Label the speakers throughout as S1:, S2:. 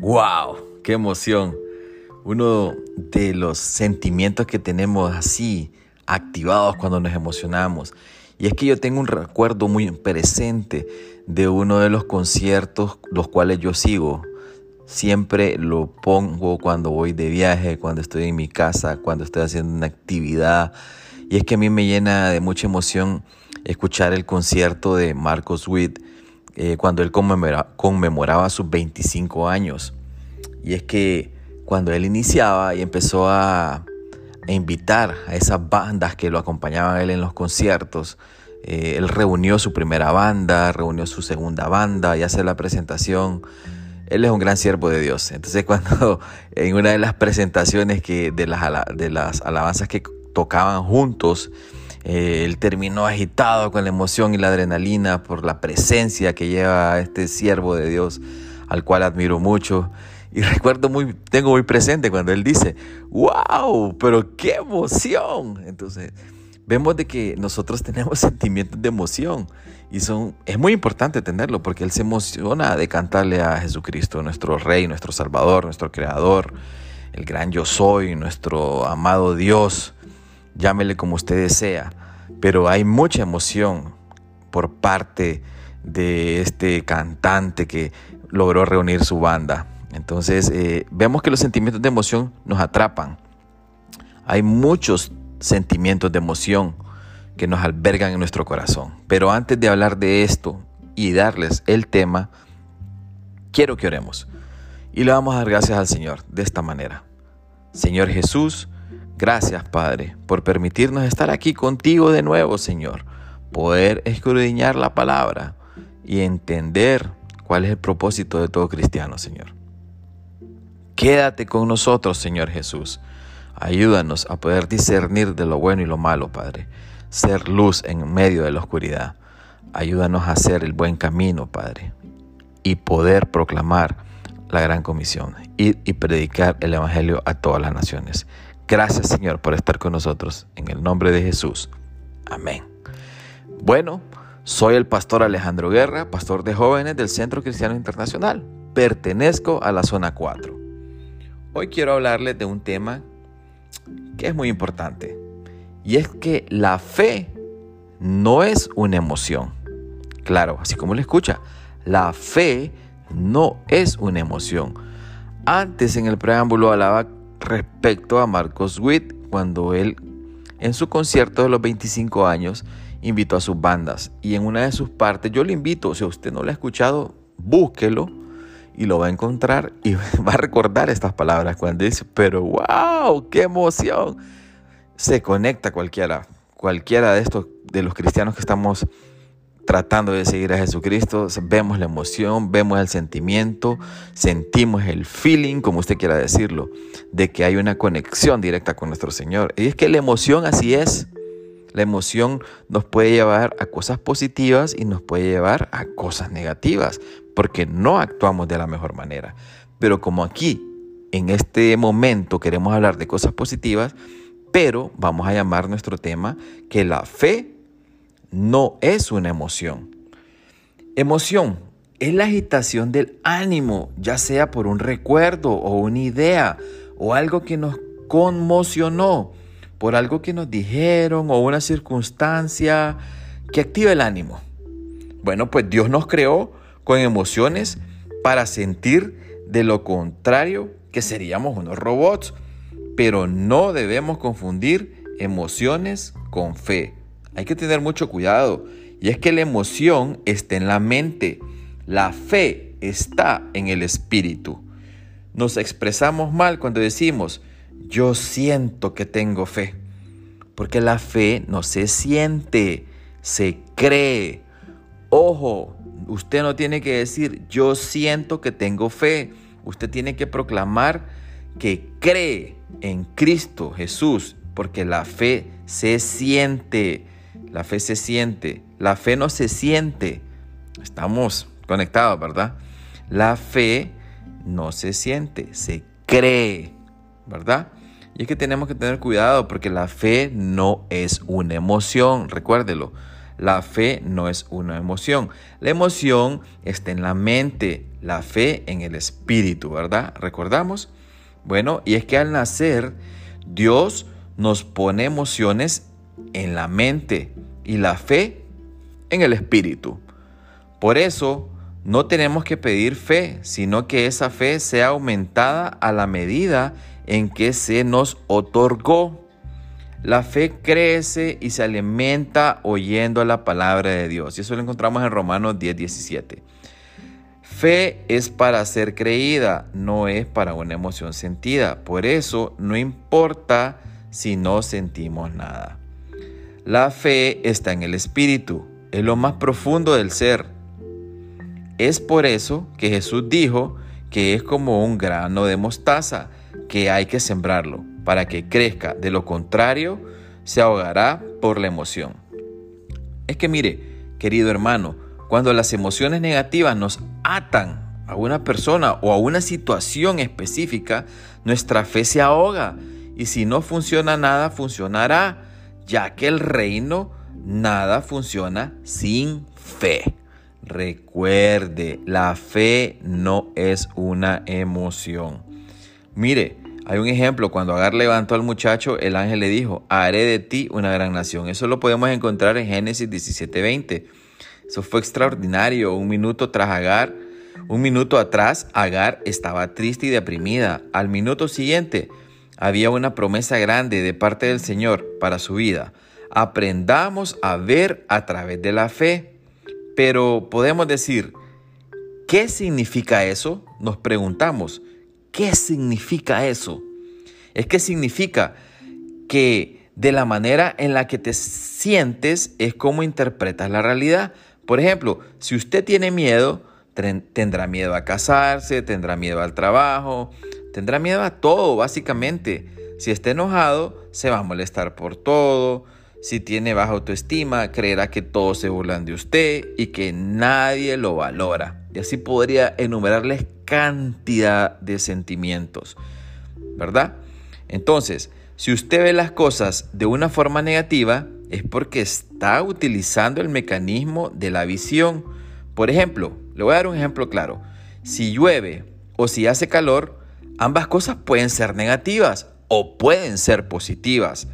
S1: ¡Wow! ¡Qué emoción! Uno de los sentimientos que tenemos así activados cuando nos emocionamos. Y es que yo tengo un recuerdo muy presente de uno de los conciertos los cuales yo sigo. Siempre lo pongo cuando voy de viaje, cuando estoy en mi casa, cuando estoy haciendo una actividad. Y es que a mí me llena de mucha emoción escuchar el concierto de Marcos Witt eh, cuando él conmemoraba sus 25 años. Y es que cuando él iniciaba y empezó a, invitar a esas bandas que lo acompañaban él en los conciertos, eh, él reunió su primera banda, reunió su segunda banda y hace la presentación. Él es un gran siervo de Dios. Entonces cuando en una de las presentaciones que, de las alabanzas que tocaban juntos, eh, él terminó agitado con la emoción y la adrenalina por la presencia que lleva este siervo de Dios, al cual admiro mucho. Y recuerdo muy, tengo muy presente cuando él dice, wow, pero qué emoción. Entonces, vemos de que nosotros tenemos sentimientos de emoción y son, es muy importante tenerlo porque él se emociona de cantarle a Jesucristo, nuestro Rey, nuestro Salvador, nuestro Creador, el gran yo soy, nuestro amado Dios llámele como usted desea, pero hay mucha emoción por parte de este cantante que logró reunir su banda. Entonces eh, vemos que los sentimientos de emoción nos atrapan. Hay muchos sentimientos de emoción que nos albergan en nuestro corazón. Pero antes de hablar de esto y darles el tema, quiero que oremos. Y le vamos a dar gracias al Señor de esta manera. Señor Jesús, Gracias, Padre, por permitirnos estar aquí contigo de nuevo, Señor. Poder escudriñar la palabra y entender cuál es el propósito de todo cristiano, Señor. Quédate con nosotros, Señor Jesús. Ayúdanos a poder discernir de lo bueno y lo malo, Padre. Ser luz en medio de la oscuridad. Ayúdanos a hacer el buen camino, Padre. Y poder proclamar la gran comisión. y predicar el Evangelio a todas las naciones. Gracias Señor por estar con nosotros. En el nombre de Jesús. Amén. Bueno, soy el pastor Alejandro Guerra, pastor de jóvenes del Centro Cristiano Internacional. Pertenezco a la zona 4. Hoy quiero hablarles de un tema que es muy importante. Y es que la fe no es una emoción. Claro, así como le escucha, la fe no es una emoción. Antes en el preámbulo hablaba respecto a Marcos Witt cuando él en su concierto de los 25 años invitó a sus bandas y en una de sus partes yo le invito, si usted no lo ha escuchado, búsquelo y lo va a encontrar y va a recordar estas palabras cuando dice, pero wow, qué emoción. Se conecta cualquiera, cualquiera de estos, de los cristianos que estamos tratando de seguir a Jesucristo, vemos la emoción, vemos el sentimiento, sentimos el feeling, como usted quiera decirlo, de que hay una conexión directa con nuestro Señor. Y es que la emoción así es. La emoción nos puede llevar a cosas positivas y nos puede llevar a cosas negativas, porque no actuamos de la mejor manera. Pero como aquí, en este momento, queremos hablar de cosas positivas, pero vamos a llamar nuestro tema que la fe no es una emoción. Emoción es la agitación del ánimo, ya sea por un recuerdo o una idea o algo que nos conmocionó, por algo que nos dijeron o una circunstancia que activa el ánimo. Bueno, pues Dios nos creó con emociones para sentir de lo contrario que seríamos unos robots, pero no debemos confundir emociones con fe. Hay que tener mucho cuidado. Y es que la emoción está en la mente. La fe está en el espíritu. Nos expresamos mal cuando decimos, yo siento que tengo fe. Porque la fe no se siente, se cree. Ojo, usted no tiene que decir, yo siento que tengo fe. Usted tiene que proclamar que cree en Cristo Jesús, porque la fe se siente. La fe se siente. La fe no se siente. Estamos conectados, ¿verdad? La fe no se siente, se cree, ¿verdad? Y es que tenemos que tener cuidado porque la fe no es una emoción, recuérdelo. La fe no es una emoción. La emoción está en la mente, la fe en el espíritu, ¿verdad? ¿Recordamos? Bueno, y es que al nacer, Dios nos pone emociones en la mente y la fe en el espíritu. Por eso, no tenemos que pedir fe, sino que esa fe sea aumentada a la medida en que se nos otorgó. La fe crece y se alimenta oyendo la palabra de Dios. Y eso lo encontramos en Romanos 10, 17. Fe es para ser creída, no es para una emoción sentida. Por eso no importa si no sentimos nada. La fe está en el espíritu, es lo más profundo del ser. Es por eso que Jesús dijo que es como un grano de mostaza, que hay que sembrarlo para que crezca. De lo contrario, se ahogará por la emoción. Es que mire, querido hermano, cuando las emociones negativas nos atan a una persona o a una situación específica, nuestra fe se ahoga. Y si no funciona nada, funcionará, ya que el reino nada funciona sin fe. Recuerde, la fe no es una emoción. Mire, hay un ejemplo, cuando Agar levantó al muchacho, el ángel le dijo, haré de ti una gran nación. Eso lo podemos encontrar en Génesis 17:20. Eso fue extraordinario. Un minuto tras Agar, un minuto atrás, Agar estaba triste y deprimida. Al minuto siguiente, había una promesa grande de parte del Señor para su vida. Aprendamos a ver a través de la fe. Pero podemos decir, ¿qué significa eso? Nos preguntamos. ¿Qué significa eso? Es que significa que de la manera en la que te sientes es como interpretas la realidad. Por ejemplo, si usted tiene miedo, tendrá miedo a casarse, tendrá miedo al trabajo, tendrá miedo a todo, básicamente. Si está enojado, se va a molestar por todo. Si tiene baja autoestima, creerá que todos se burlan de usted y que nadie lo valora. Y así podría enumerarles cantidad de sentimientos, ¿verdad? Entonces, si usted ve las cosas de una forma negativa, es porque está utilizando el mecanismo de la visión. Por ejemplo, le voy a dar un ejemplo claro. Si llueve o si hace calor, ambas cosas pueden ser negativas o pueden ser positivas,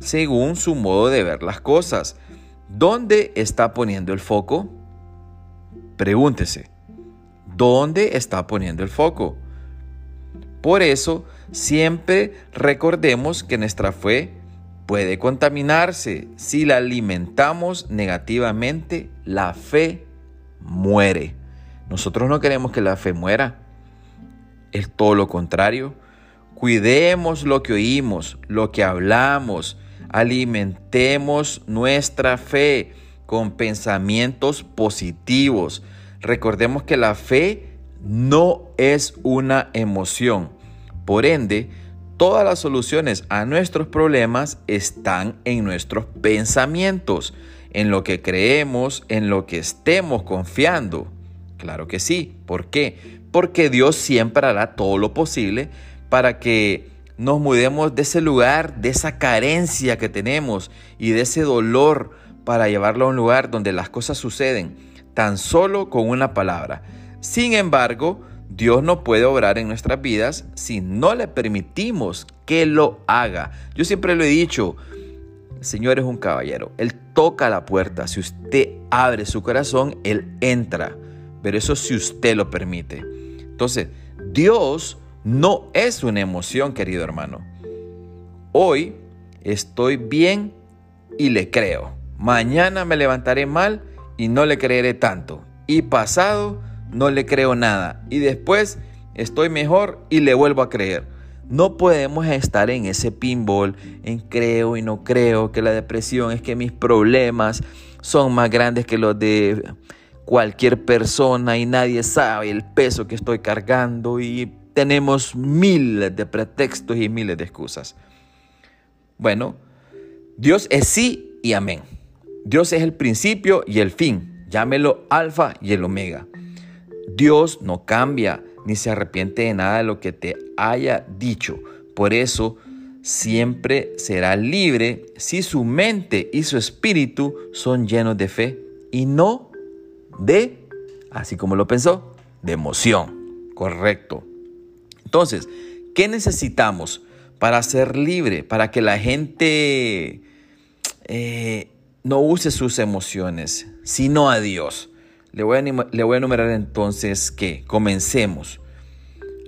S1: según su modo de ver las cosas. ¿Dónde está poniendo el foco? Pregúntese, ¿dónde está poniendo el foco? Por eso, siempre recordemos que nuestra fe puede contaminarse. Si la alimentamos negativamente, la fe muere. Nosotros no queremos que la fe muera. Es todo lo contrario. Cuidemos lo que oímos, lo que hablamos. Alimentemos nuestra fe con pensamientos positivos. Recordemos que la fe no es una emoción. Por ende, todas las soluciones a nuestros problemas están en nuestros pensamientos, en lo que creemos, en lo que estemos confiando. Claro que sí. ¿Por qué? Porque Dios siempre hará todo lo posible para que nos mudemos de ese lugar, de esa carencia que tenemos y de ese dolor para llevarlo a un lugar donde las cosas suceden tan solo con una palabra. Sin embargo, Dios no puede obrar en nuestras vidas si no le permitimos que lo haga. Yo siempre lo he dicho, el Señor es un caballero, Él toca la puerta, si usted abre su corazón, Él entra, pero eso si usted lo permite. Entonces, Dios no es una emoción, querido hermano. Hoy estoy bien y le creo. Mañana me levantaré mal y no le creeré tanto. Y pasado no le creo nada. Y después estoy mejor y le vuelvo a creer. No podemos estar en ese pinball, en creo y no creo, que la depresión es que mis problemas son más grandes que los de cualquier persona y nadie sabe el peso que estoy cargando y tenemos miles de pretextos y miles de excusas. Bueno, Dios es sí y amén. Dios es el principio y el fin. Llámelo alfa y el omega. Dios no cambia ni se arrepiente de nada de lo que te haya dicho. Por eso, siempre será libre si su mente y su espíritu son llenos de fe y no de, así como lo pensó, de emoción. Correcto. Entonces, ¿qué necesitamos para ser libre? Para que la gente eh, no use sus emociones, sino a Dios. Le voy a, le voy a enumerar entonces que comencemos.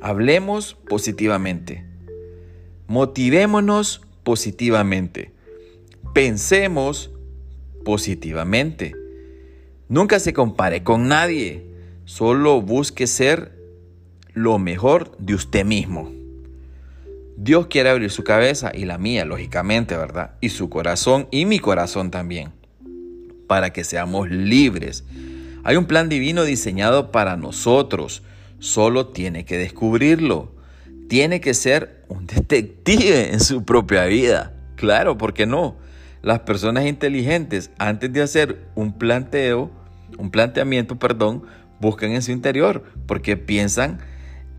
S1: Hablemos positivamente. Motivémonos positivamente. Pensemos positivamente. Nunca se compare con nadie. Solo busque ser lo mejor de usted mismo. Dios quiere abrir su cabeza y la mía, lógicamente, ¿verdad? Y su corazón y mi corazón también, para que seamos libres. Hay un plan divino diseñado para nosotros, solo tiene que descubrirlo. Tiene que ser un detective en su propia vida. Claro, ¿por qué no? Las personas inteligentes, antes de hacer un planteo, un planteamiento, perdón, buscan en su interior, porque piensan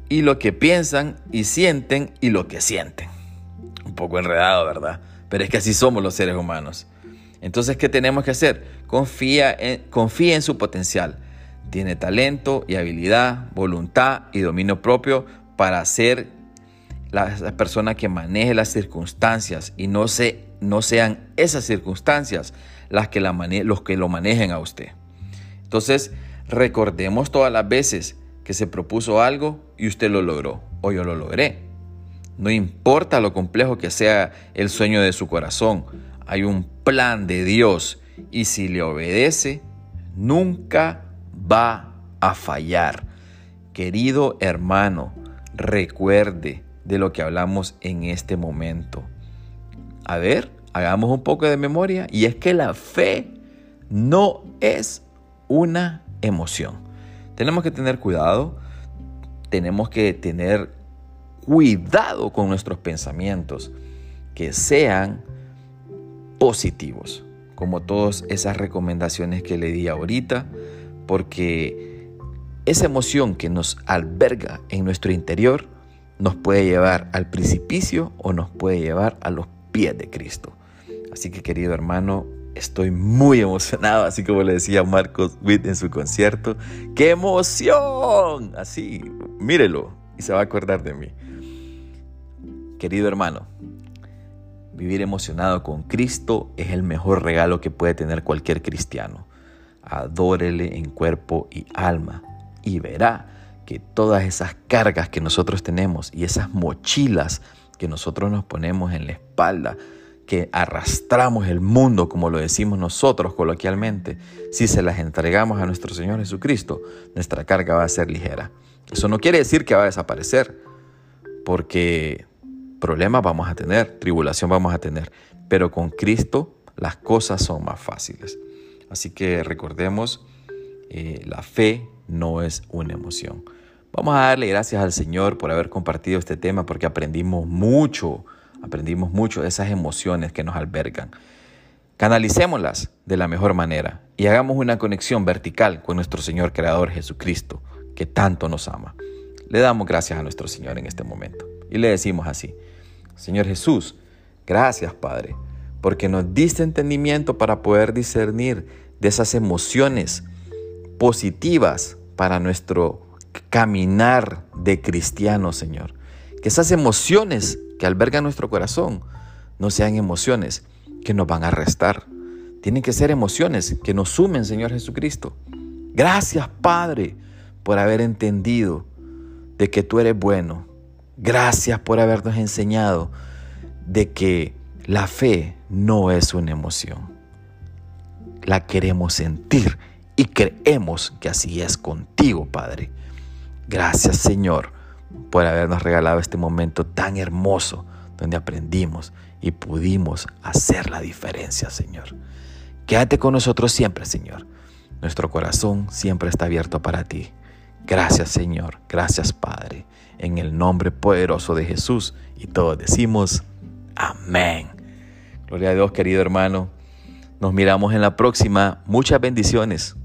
S1: y lo que piensan y sienten y lo que sienten. Un poco enredado, ¿verdad? Pero es que así somos los seres humanos. Entonces, ¿qué tenemos que hacer? Confía en, confía en su potencial. Tiene talento y habilidad, voluntad y dominio propio para ser la, persona que maneje las circunstancias y no, se, no sean esas circunstancias las que la los que lo manejen a usted. Entonces, recordemos todas las veces que se propuso algo y usted lo logró o yo lo logré. No importa lo complejo que sea el sueño de su corazón, hay un plan de Dios y si le obedece, nunca va a fallar. Querido hermano, recuerde de lo que hablamos en este momento. A ver, hagamos un poco de memoria y es que la fe no es una emoción. Tenemos que tener cuidado, tenemos que tener cuidado con nuestros pensamientos, que sean positivos, como todas esas recomendaciones que le di ahorita, porque esa emoción que nos alberga en nuestro interior nos puede llevar al precipicio o nos puede llevar a los de Cristo. Así que querido hermano, Estoy muy emocionado, así como le decía Marcos Witt en su concierto. ¡Qué emoción! Así, mírelo y se va a acordar de mí. Querido hermano, vivir emocionado con Cristo es el mejor regalo que puede tener cualquier cristiano. Adórele en cuerpo y alma y verá que todas esas cargas que nosotros tenemos y esas mochilas que nosotros nos ponemos en la espalda, que arrastramos el mundo, como lo decimos nosotros coloquialmente, si se las entregamos a nuestro Señor Jesucristo, nuestra carga va a ser ligera. Eso no quiere decir que va a desaparecer, porque problemas vamos a tener, tribulación vamos a tener, pero con Cristo las cosas son más fáciles. Así que recordemos, eh, la fe no es una emoción. Vamos a darle gracias al Señor por haber compartido este tema porque aprendimos mucho Aprendimos mucho de esas emociones que nos albergan. Canalicémoslas de la mejor manera y hagamos una conexión vertical con nuestro Señor Creador Jesucristo, que tanto nos ama. Le damos gracias a nuestro Señor en este momento y le decimos así, Señor Jesús, gracias Padre, porque nos diste entendimiento para poder discernir de esas emociones positivas para nuestro caminar de cristiano, Señor. Que esas emociones que albergan nuestro corazón no sean emociones que nos van a restar. Tienen que ser emociones que nos sumen, Señor Jesucristo. Gracias, Padre, por haber entendido de que tú eres bueno. Gracias por habernos enseñado de que la fe no es una emoción. La queremos sentir y creemos que así es contigo, Padre. Gracias, Señor, por habernos regalado este momento tan hermoso donde aprendimos y pudimos hacer la diferencia, Señor. Quédate con nosotros siempre, Señor. Nuestro corazón siempre está abierto para ti. Gracias, Señor. Gracias, Padre. En el nombre poderoso de Jesús. Y todos decimos, amén. Gloria a Dios, querido hermano. Nos miramos en la próxima. Muchas bendiciones.